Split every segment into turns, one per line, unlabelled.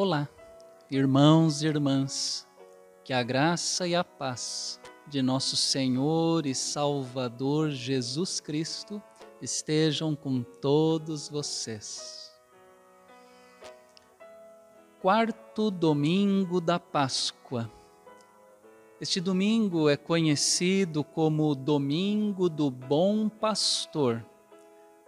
Olá, irmãos e irmãs, que a graça e a paz de nosso Senhor e Salvador Jesus Cristo estejam com todos vocês. Quarto domingo da Páscoa. Este domingo é conhecido como Domingo do Bom Pastor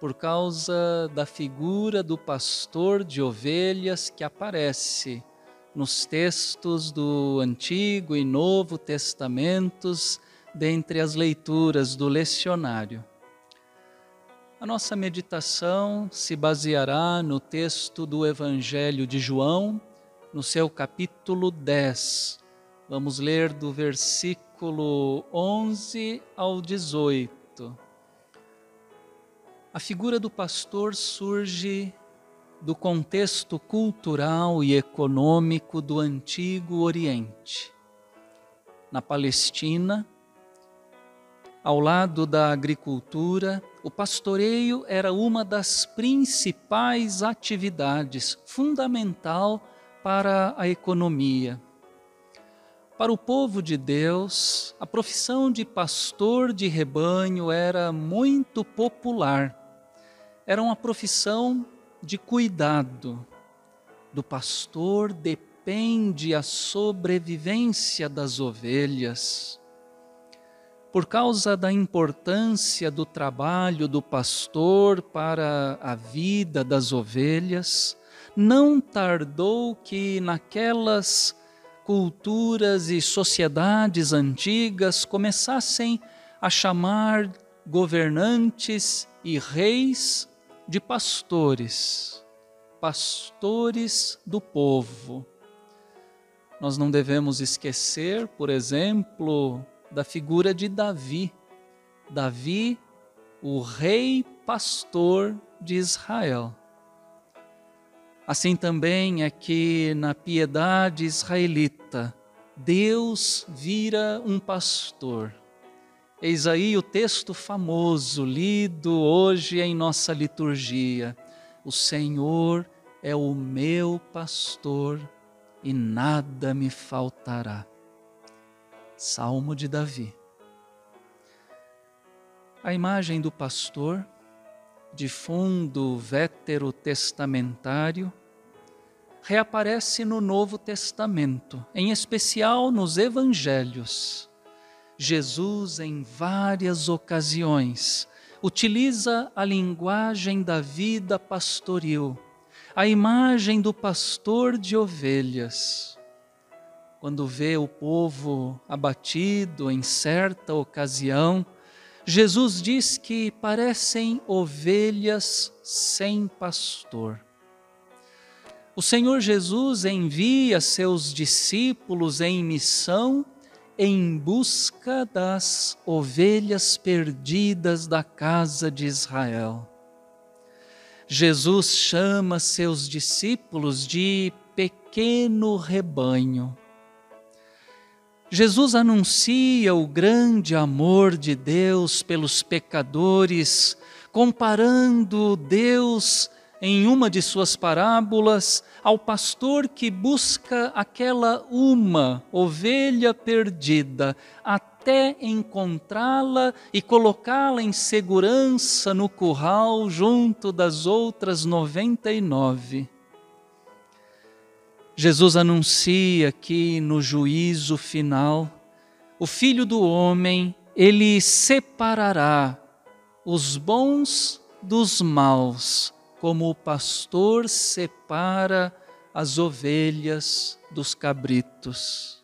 por causa da figura do pastor de ovelhas que aparece nos textos do Antigo e Novo Testamentos, dentre as leituras do lecionário. A nossa meditação se baseará no texto do Evangelho de João, no seu capítulo 10. Vamos ler do versículo 11 ao 18. A figura do pastor surge do contexto cultural e econômico do Antigo Oriente. Na Palestina, ao lado da agricultura, o pastoreio era uma das principais atividades, fundamental para a economia. Para o povo de Deus, a profissão de pastor de rebanho era muito popular era uma profissão de cuidado. Do pastor depende a sobrevivência das ovelhas. Por causa da importância do trabalho do pastor para a vida das ovelhas, não tardou que naquelas culturas e sociedades antigas começassem a chamar governantes e reis de pastores, pastores do povo. Nós não devemos esquecer, por exemplo, da figura de Davi. Davi, o rei pastor de Israel. Assim também é que na piedade israelita, Deus vira um pastor. Eis aí o texto famoso, lido hoje em nossa liturgia. O Senhor é o meu pastor e nada me faltará. Salmo de Davi. A imagem do pastor, de fundo veterotestamentário, reaparece no Novo Testamento, em especial nos Evangelhos Jesus, em várias ocasiões, utiliza a linguagem da vida pastoril, a imagem do pastor de ovelhas. Quando vê o povo abatido em certa ocasião, Jesus diz que parecem ovelhas sem pastor. O Senhor Jesus envia seus discípulos em missão em busca das ovelhas perdidas da casa de Israel. Jesus chama seus discípulos de pequeno rebanho. Jesus anuncia o grande amor de Deus pelos pecadores, comparando Deus em uma de suas parábolas ao pastor que busca aquela uma ovelha perdida até encontrá-la e colocá-la em segurança no curral junto das outras noventa e nove. Jesus anuncia que no juízo final, o Filho do Homem, ele separará os bons dos maus como o pastor separa as ovelhas dos cabritos.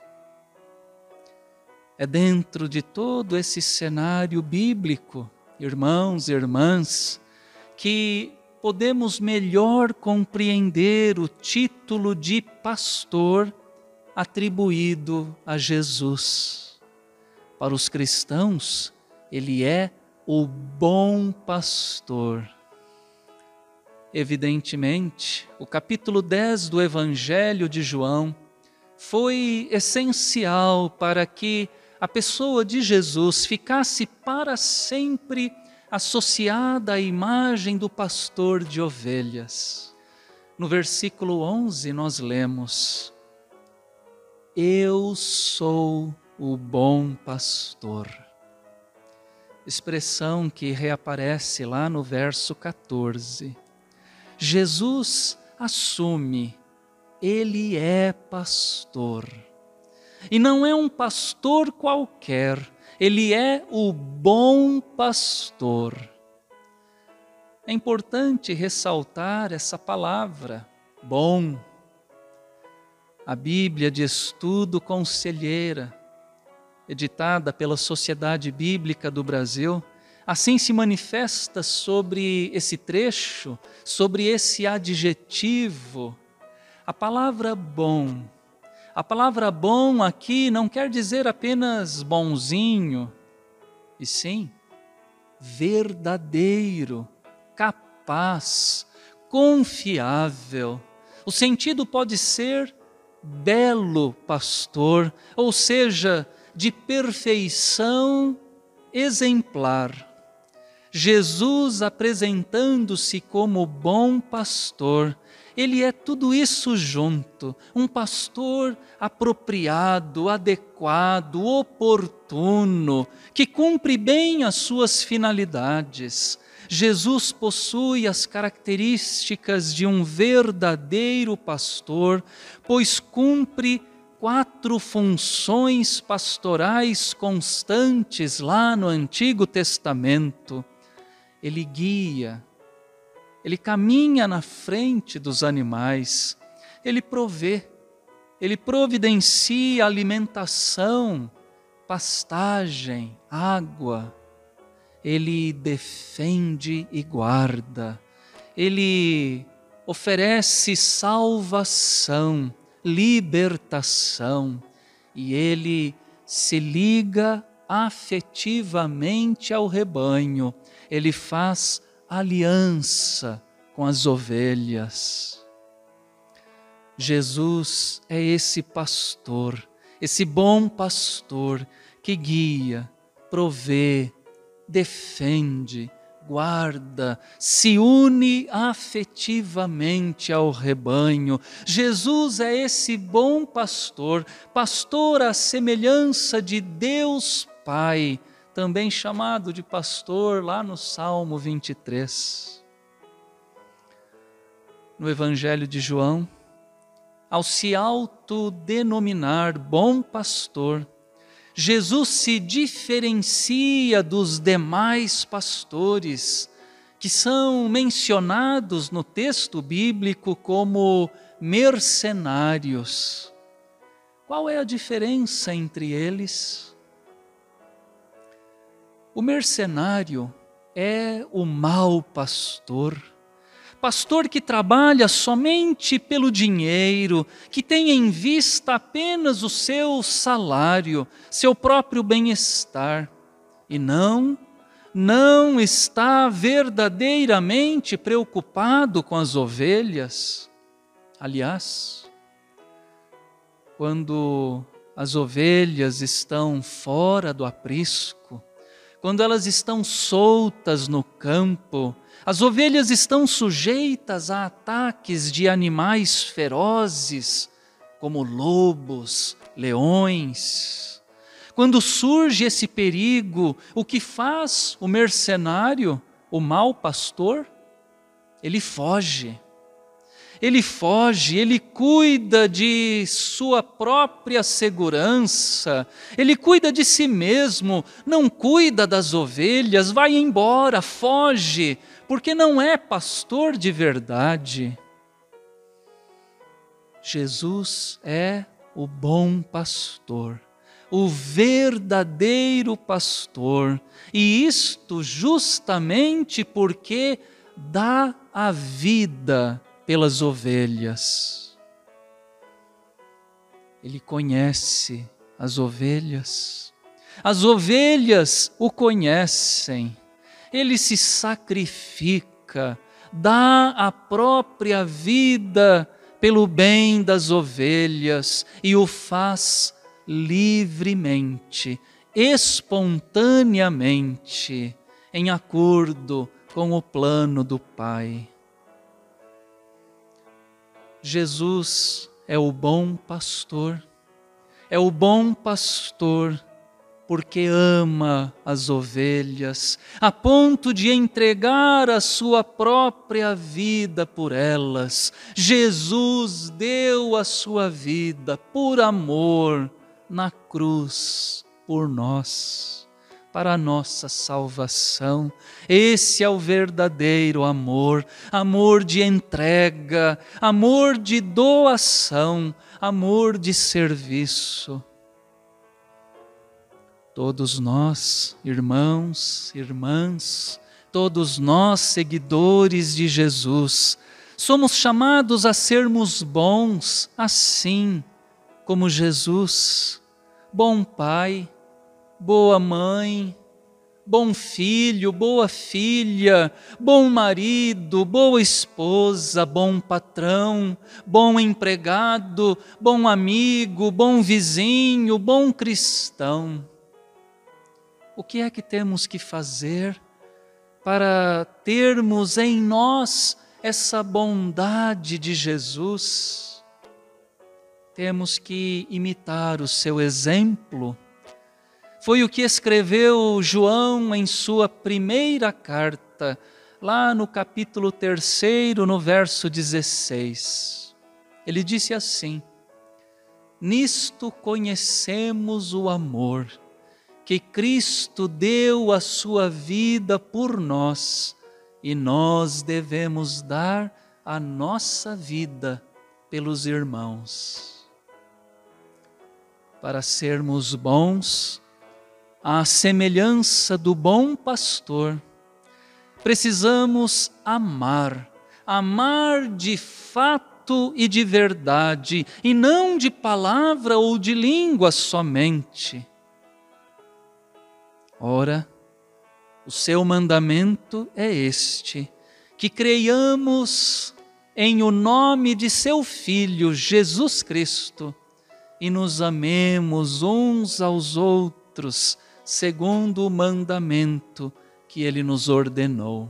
É dentro de todo esse cenário bíblico, irmãos e irmãs, que podemos melhor compreender o título de pastor atribuído a Jesus. Para os cristãos, ele é o bom pastor Evidentemente, o capítulo 10 do Evangelho de João foi essencial para que a pessoa de Jesus ficasse para sempre associada à imagem do pastor de ovelhas. No versículo 11 nós lemos: Eu sou o bom pastor. Expressão que reaparece lá no verso 14. Jesus assume, ele é pastor. E não é um pastor qualquer, ele é o bom pastor. É importante ressaltar essa palavra, bom. A Bíblia de Estudo Conselheira, editada pela Sociedade Bíblica do Brasil, assim se manifesta sobre esse trecho, sobre esse adjetivo. A palavra bom. A palavra bom aqui não quer dizer apenas bonzinho, e sim verdadeiro, capaz, confiável. O sentido pode ser belo pastor, ou seja, de perfeição exemplar. Jesus apresentando-se como bom pastor, ele é tudo isso junto, um pastor apropriado, adequado, oportuno, que cumpre bem as suas finalidades. Jesus possui as características de um verdadeiro pastor, pois cumpre quatro funções pastorais constantes lá no Antigo Testamento. Ele guia, ele caminha na frente dos animais, ele provê, ele providencia alimentação, pastagem, água, ele defende e guarda, ele oferece salvação libertação. E ele se liga afetivamente ao rebanho, ele faz aliança com as ovelhas. Jesus é esse pastor, esse bom pastor que guia, provê, defende, guarda, se une afetivamente ao rebanho. Jesus é esse bom pastor, pastor à semelhança de Deus Pai, também chamado de pastor lá no Salmo 23. No Evangelho de João, ao se autodenominar bom pastor, Jesus se diferencia dos demais pastores que são mencionados no texto bíblico como mercenários. Qual é a diferença entre eles? O mercenário é o mau pastor pastor que trabalha somente pelo dinheiro, que tem em vista apenas o seu salário, seu próprio bem-estar, e não, não está verdadeiramente preocupado com as ovelhas. Aliás, quando as ovelhas estão fora do aprisco, quando elas estão soltas no campo, as ovelhas estão sujeitas a ataques de animais ferozes, como lobos, leões. Quando surge esse perigo, o que faz o mercenário, o mau pastor? Ele foge. Ele foge, ele cuida de sua própria segurança, ele cuida de si mesmo, não cuida das ovelhas, vai embora, foge, porque não é pastor de verdade. Jesus é o bom pastor, o verdadeiro pastor, e isto justamente porque dá a vida pelas ovelhas. Ele conhece as ovelhas, as ovelhas o conhecem ele se sacrifica, dá a própria vida pelo bem das ovelhas e o faz livremente, espontaneamente, em acordo com o plano do Pai. Jesus é o bom pastor, é o bom pastor porque ama as ovelhas, a ponto de entregar a sua própria vida por elas. Jesus deu a sua vida por amor na cruz por nós, para a nossa salvação. Esse é o verdadeiro amor, amor de entrega, amor de doação, amor de serviço Todos nós, irmãos, irmãs, todos nós, seguidores de Jesus, somos chamados a sermos bons assim como Jesus, bom pai, boa mãe, bom filho, boa filha, bom marido, boa esposa, bom patrão, bom empregado, bom amigo, bom vizinho, bom cristão o que é que temos que fazer para termos em nós essa bondade de Jesus? Temos que imitar o seu exemplo. Foi o que escreveu João em sua primeira carta, lá no capítulo 3, no verso 16. Ele disse assim: Nisto conhecemos o amor que Cristo deu a sua vida por nós e nós devemos dar a nossa vida pelos irmãos. Para sermos bons, à semelhança do bom pastor, precisamos amar, amar de fato e de verdade, e não de palavra ou de língua somente. Ora, o seu mandamento é este: que creiamos em o nome de seu Filho Jesus Cristo e nos amemos uns aos outros, segundo o mandamento que ele nos ordenou.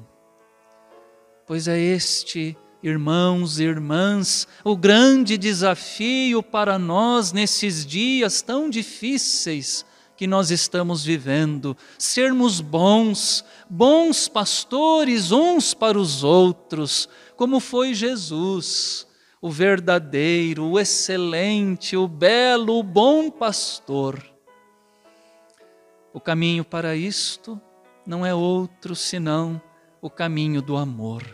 Pois é este, irmãos e irmãs, o grande desafio para nós nesses dias tão difíceis que nós estamos vivendo, sermos bons, bons pastores uns para os outros, como foi Jesus, o verdadeiro, o excelente, o belo, o bom pastor. O caminho para isto não é outro senão o caminho do amor.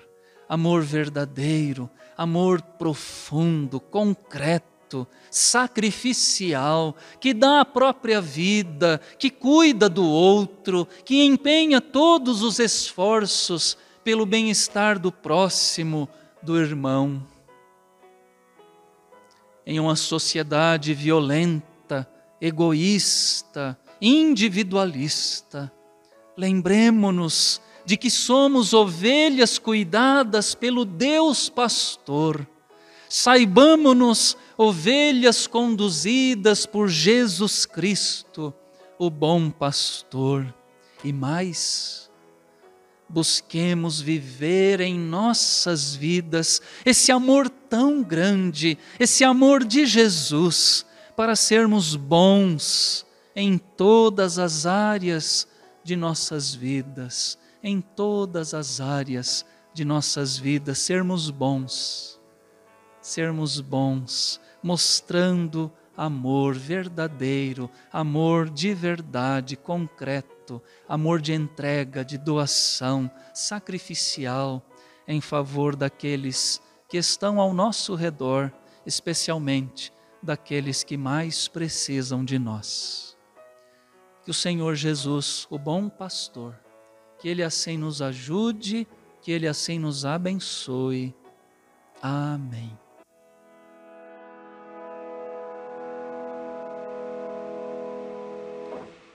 Amor verdadeiro, amor profundo, concreto sacrificial, que dá a própria vida, que cuida do outro, que empenha todos os esforços pelo bem-estar do próximo, do irmão. Em uma sociedade violenta, egoísta, individualista, lembremos-nos de que somos ovelhas cuidadas pelo Deus pastor. Saibamo-nos ovelhas conduzidas por Jesus Cristo, o bom pastor, e mais, busquemos viver em nossas vidas esse amor tão grande, esse amor de Jesus, para sermos bons em todas as áreas de nossas vidas, em todas as áreas de nossas vidas, sermos bons sermos bons, mostrando amor verdadeiro, amor de verdade, concreto, amor de entrega, de doação, sacrificial em favor daqueles que estão ao nosso redor, especialmente daqueles que mais precisam de nós. Que o Senhor Jesus, o bom pastor, que Ele assim nos ajude, que Ele assim nos abençoe. Amém.